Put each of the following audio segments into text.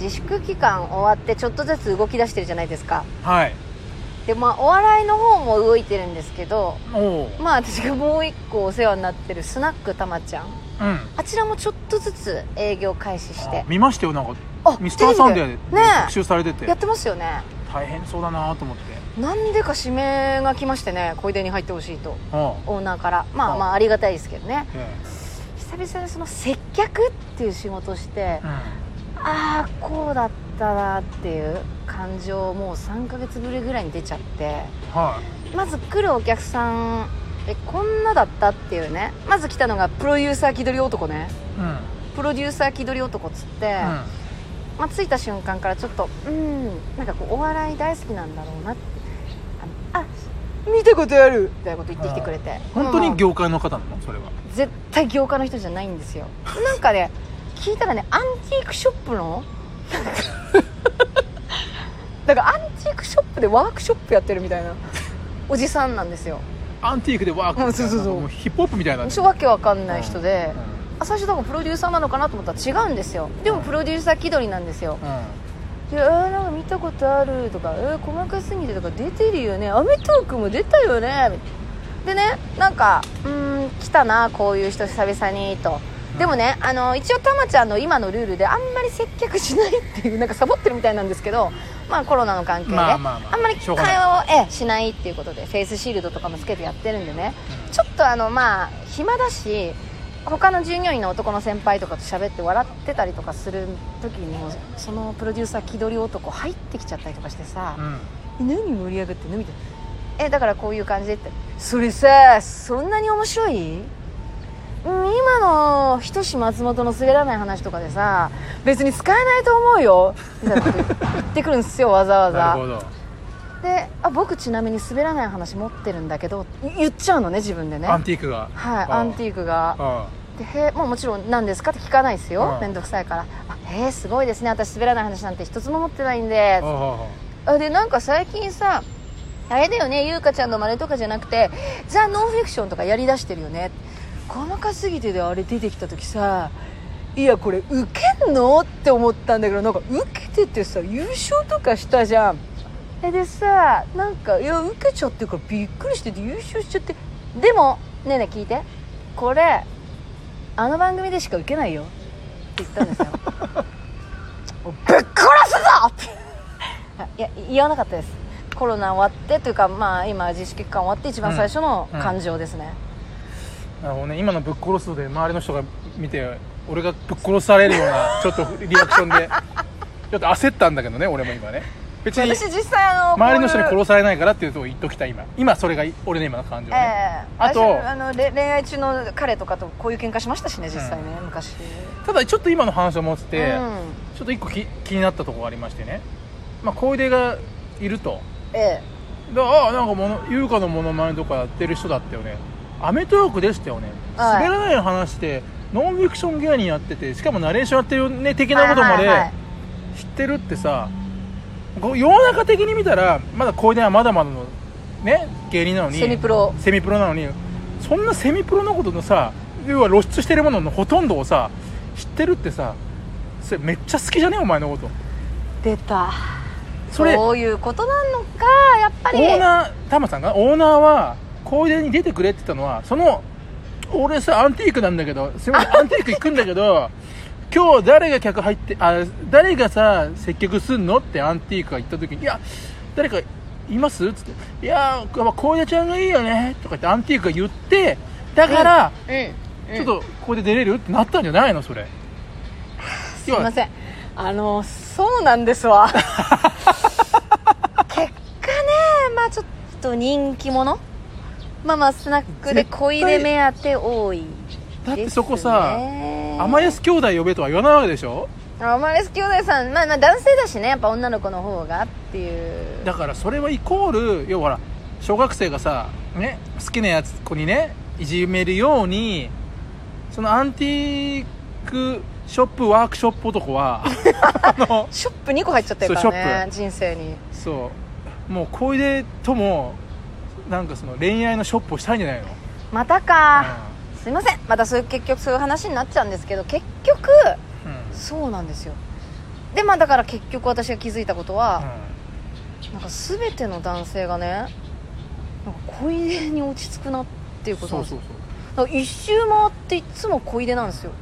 自粛期間終わってちょっとずつ動き出してるじゃないですか。はい。でまあお笑いの方も動いてるんですけどまあ私がもう一個お世話になってるスナックたまちゃん。うん。あちらもちょっとずつ営業開始して。あ見ましたよなんか。あミスターサンデーで特集されてて。やってますよね。大変そうだなと思って。なんでか指名が来ましてね小出に入ってほしいと。あオーナーから。まああまあありがたいですけどね。え久々にその接客っていう仕事をしてえああこうだったなっていう感情もう3ヶ月ぶりぐらいに出ちゃって。うんはまず来るお客さんえこんなだったっていうね。まず来たのがプロデューサー気取り男ね。いうん。プロデューサー気取り男っつって、まあ、着いた瞬間からちょっとうんなんかこうお笑い大好きなんだろうなって。あ見たことある。みたいなこと言ってきてくれて。本当に業界の方なの？それは。絶対業界の人じゃないんですよ。なんかね聞いたらねアンティークショップの だからアンティークショップでワークショップやってるみたいなおじさんなんですよ。アンティークでワークうんそうそうそう。ヒップホップみたいな。わけわかんない人でうん。あ最初だからプロデューサーなのかなと思ったら違うんですよ。でもプロデューサー気取りなんですよ。うん。で「えー、なんか見たことある」とか「えー、細かすぎて」とか「出てるよねアメトーークも出たよね」でねなんか「うーん来たなこういう人久々に」と。でもねあの一応たまちゃんの今のルールであんまり接客しないっていうなんかサボってるみたいなんですけどまあコロナの関係で、まあまあまあんまり会話をええしないっていうことでフェイスシールドとかもつけてやってるんでねちょっとあのまあ暇だし他の従業員の男の先輩とかと喋って笑ってたりとかする時にもそのプロデューサー気取り男入ってきちゃったりとかしてさうん「何盛り上がってんの?」みたいな「えだからこういう感じで」って「それさそんなに面白い?」うん今の仁志松本の滑らない話とかでさ別に使えないと思うよみたいなこと言ってくるんですよわざわざ。なるほど。であ僕ちなみに滑らない話持ってるんだけど言っちゃうのね自分でね。アンティークが。はいあアンティークが。あでへもうもちろん何ですかって聞かないですよ。うん。面倒くさいから「あへえすごいですね。私滑らない話なんて一つも持ってないんで。あ」ああでなんか最近さあれだよね優香ちゃんの真似とかじゃなくてザ・ノンフィクションとかやりだしてるよね細かすぎてであれ出てきた時さいやこれウケんの？って思ったんだけどなんかウケててさ優勝とかしたじゃん。えでさなんかいやウケちゃってるからびっくりしてて優勝しちゃって。でもねえねえ聞いて。これあの番組でしかウケないよ。って言ったんですよ。ぶっ殺すぞ！って。あいや言わなかったです。コロナ終わってというかまあ今自粛期間終わって一番最初の感情ですね、なるほどね。今のぶっ殺すので周りの人が見て俺がぶっ殺されるような ちょっとリアクションで。ちょっと焦ったんだけどね俺も今ね。別に私実際あの周りの人に殺されないからっていうとこ言っときたい今。今それが俺の今の感情ええ。ね、あと私あのれ恋愛中の彼とかとこういう喧嘩しましたしね実際ね、昔。ただちょっと今の話を持ってて、うん。ちょっと一個き気になったところがありましてね。まあ小出がいると。えでああなんかもの優香のモノマネとかやってる人だったよねアメトーークでしたよね、はい。滑らない話でノンフィクション芸人やっててしかもナレーションやってるよね的えなことまで知ってるってさ世の中的に見たらまだ小出はまだまだのね芸人なのにセミプロ。セミプロなのにそんなセミプロのことのさ要は露出してるもののほとんどをさ知ってるってさそれめっちゃ好きじゃね？お前のこと。出た。それそういうことなのかやっぱり。オーナータマさんが？オーナーは小出に出てくれって言ったのはその俺さアンティークなんだけどすいませんアンティーク行くんだけど今日誰が客入ってあ誰がさ接客すんのってアンティークが言った時にいや誰かいます？っつって。いやーまあ小出ちゃんがいいよね。とか言ってアンティークが言ってだから、うん、うんちょっとここで出れるってなったんじゃないの？それ。すいません。あのそうなんですわ。結果ねまあちょっと人気者まあまあスナックで恋で目当て多いだってそこさですね甘安兄弟呼べとは言わないわけでしょ？アマレス兄弟さんまあまあ男性だしねやっぱ女の子の方がっていう。だからそれはイコール要はほら小学生がさ、ね、好きなやつ子にねいじめるようにそのアンティークショップワークショップ男は あのショップ2個入っちゃってるからね人生に。そう。もう小出ともなんかその恋愛のショップをしたいんじゃないの、またか、すいません。またそういう結局そういう話になっちゃうんですけど結局うん。うんそうなんですよ。でまあだから結局私が気づいたことうは、ん。なんか全ての男性がねなんか小出に落ち着くなっていうことなんですよ。そうそうそう。だから一周回っていつも小出なんですよ。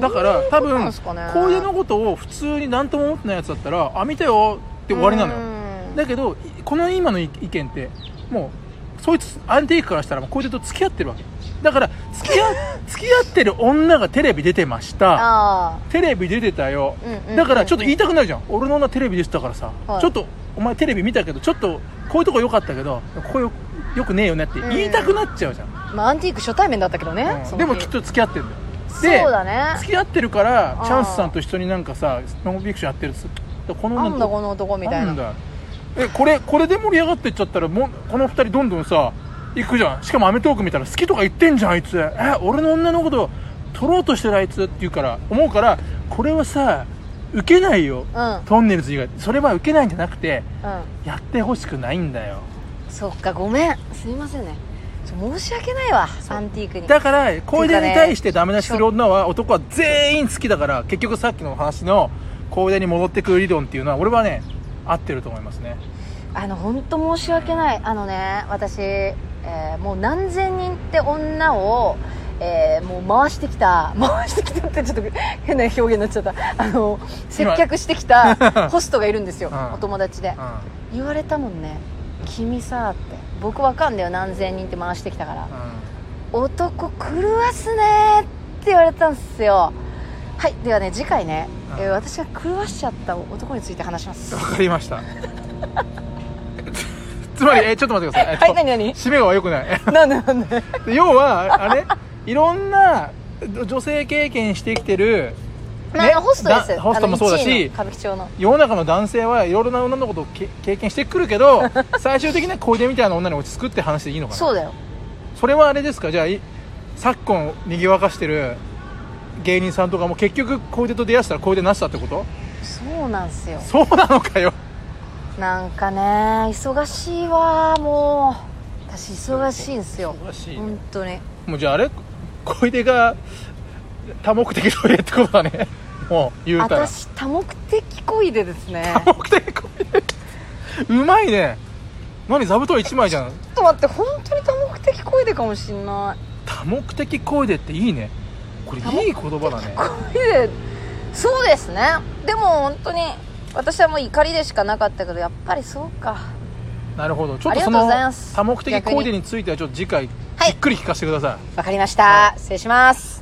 だから多分ですかね。小出のことを普通に何とも思ってないやつだったらあ見たよって終わりなのよ。うん。だけどいこの今の意見ってもうそいつアンティークからしたらもう小出と付き合ってるわけ。だから付き合 付き合ってる女がテレビ出てました。あテレビ出てたよ、うんうんだからちょっと言いたくなるじゃん。俺の女テレビ出てたからさ、はい。ちょっとお前テレビ見たけどちょっとこういうとこ良かったけどここよよくねえよねって言いたくなっちゃうじゃん、あまあアンティーク初対面だったけどね、うん。でもきっと付き合ってるんだよ。そうだね。付き合ってるからチャンスさんと一緒になんかさノンフィクションやってるっこの女この男みたいな。んなだえこれこれで盛り上がってっちゃったらもうこの二人どんどんさ行くじゃん。しかも『アメトーーク』見たら好きとか言ってんじゃんあいつ。え俺の女のこと取ろうとしてるあいつって言うから思うからこれはさ受けないよ。うん。うんトンネルズ以外。それは受けないんじゃなくてやってほしくないんだよ。そっかごめん。すいませんね。ちょ申し訳ないわアンティークに。だから小出に対してダメ出しする女は男は全員好きだから結局さっきの話の小出に戻ってくる理論っていうのは俺はね合ってると思いますね。あの本当申し訳ない。あのね私、えーもう何千人って女を、えーもう回してきた。回してきたってちょっと変な表現になっちゃった。あの接客してきたホストがいるんですよ、うん。お友達で。うん。言われたもんね「君さ」って。僕わかんだよ。何千人って回してきたから「男狂わすね」って言われたんですよ。はい。ではね次回ね、うんえー私が狂わしちゃった男について話します。わかりました。つまりえちょっと待ってください。えっとはい何何？締めが良くない。なんでなんで？で 要はあれ？いろんな女性経験してきてるまああのホストです。だホストもそうだあの1位しの歌舞伎町の。世の中の男性はいろいろな女のことをけ経験してくるけど 最終的には小出みたいな女に落ち着くって話でいいのかな？そうだよ。それはあれですか？じゃあい昨今にぎわかしてる芸人さんとかも結局小出と出会ったら小出なしだってこと？そうなんすよ。そうなのかよ。なんかね忙しいわもう。私忙しいんすよ。忙しい本当に。もうじゃああれ？小出が多目的トイレってことだね。もう言うたら。私多目的恋でですね。多目的トイレうまいね。何座布団1枚じゃん。ちょっと待って本当に多目的恋でかもしんない。多目的恋でっていいねこれいい言葉だね。恋でそうですね。でも本当に私はもう怒りでしかなかったけどやっぱりそうか。なるほど。ちょっとその多目的恋でについてはちょっと次回じはい。っくり聞かせてください。わかりました。失礼します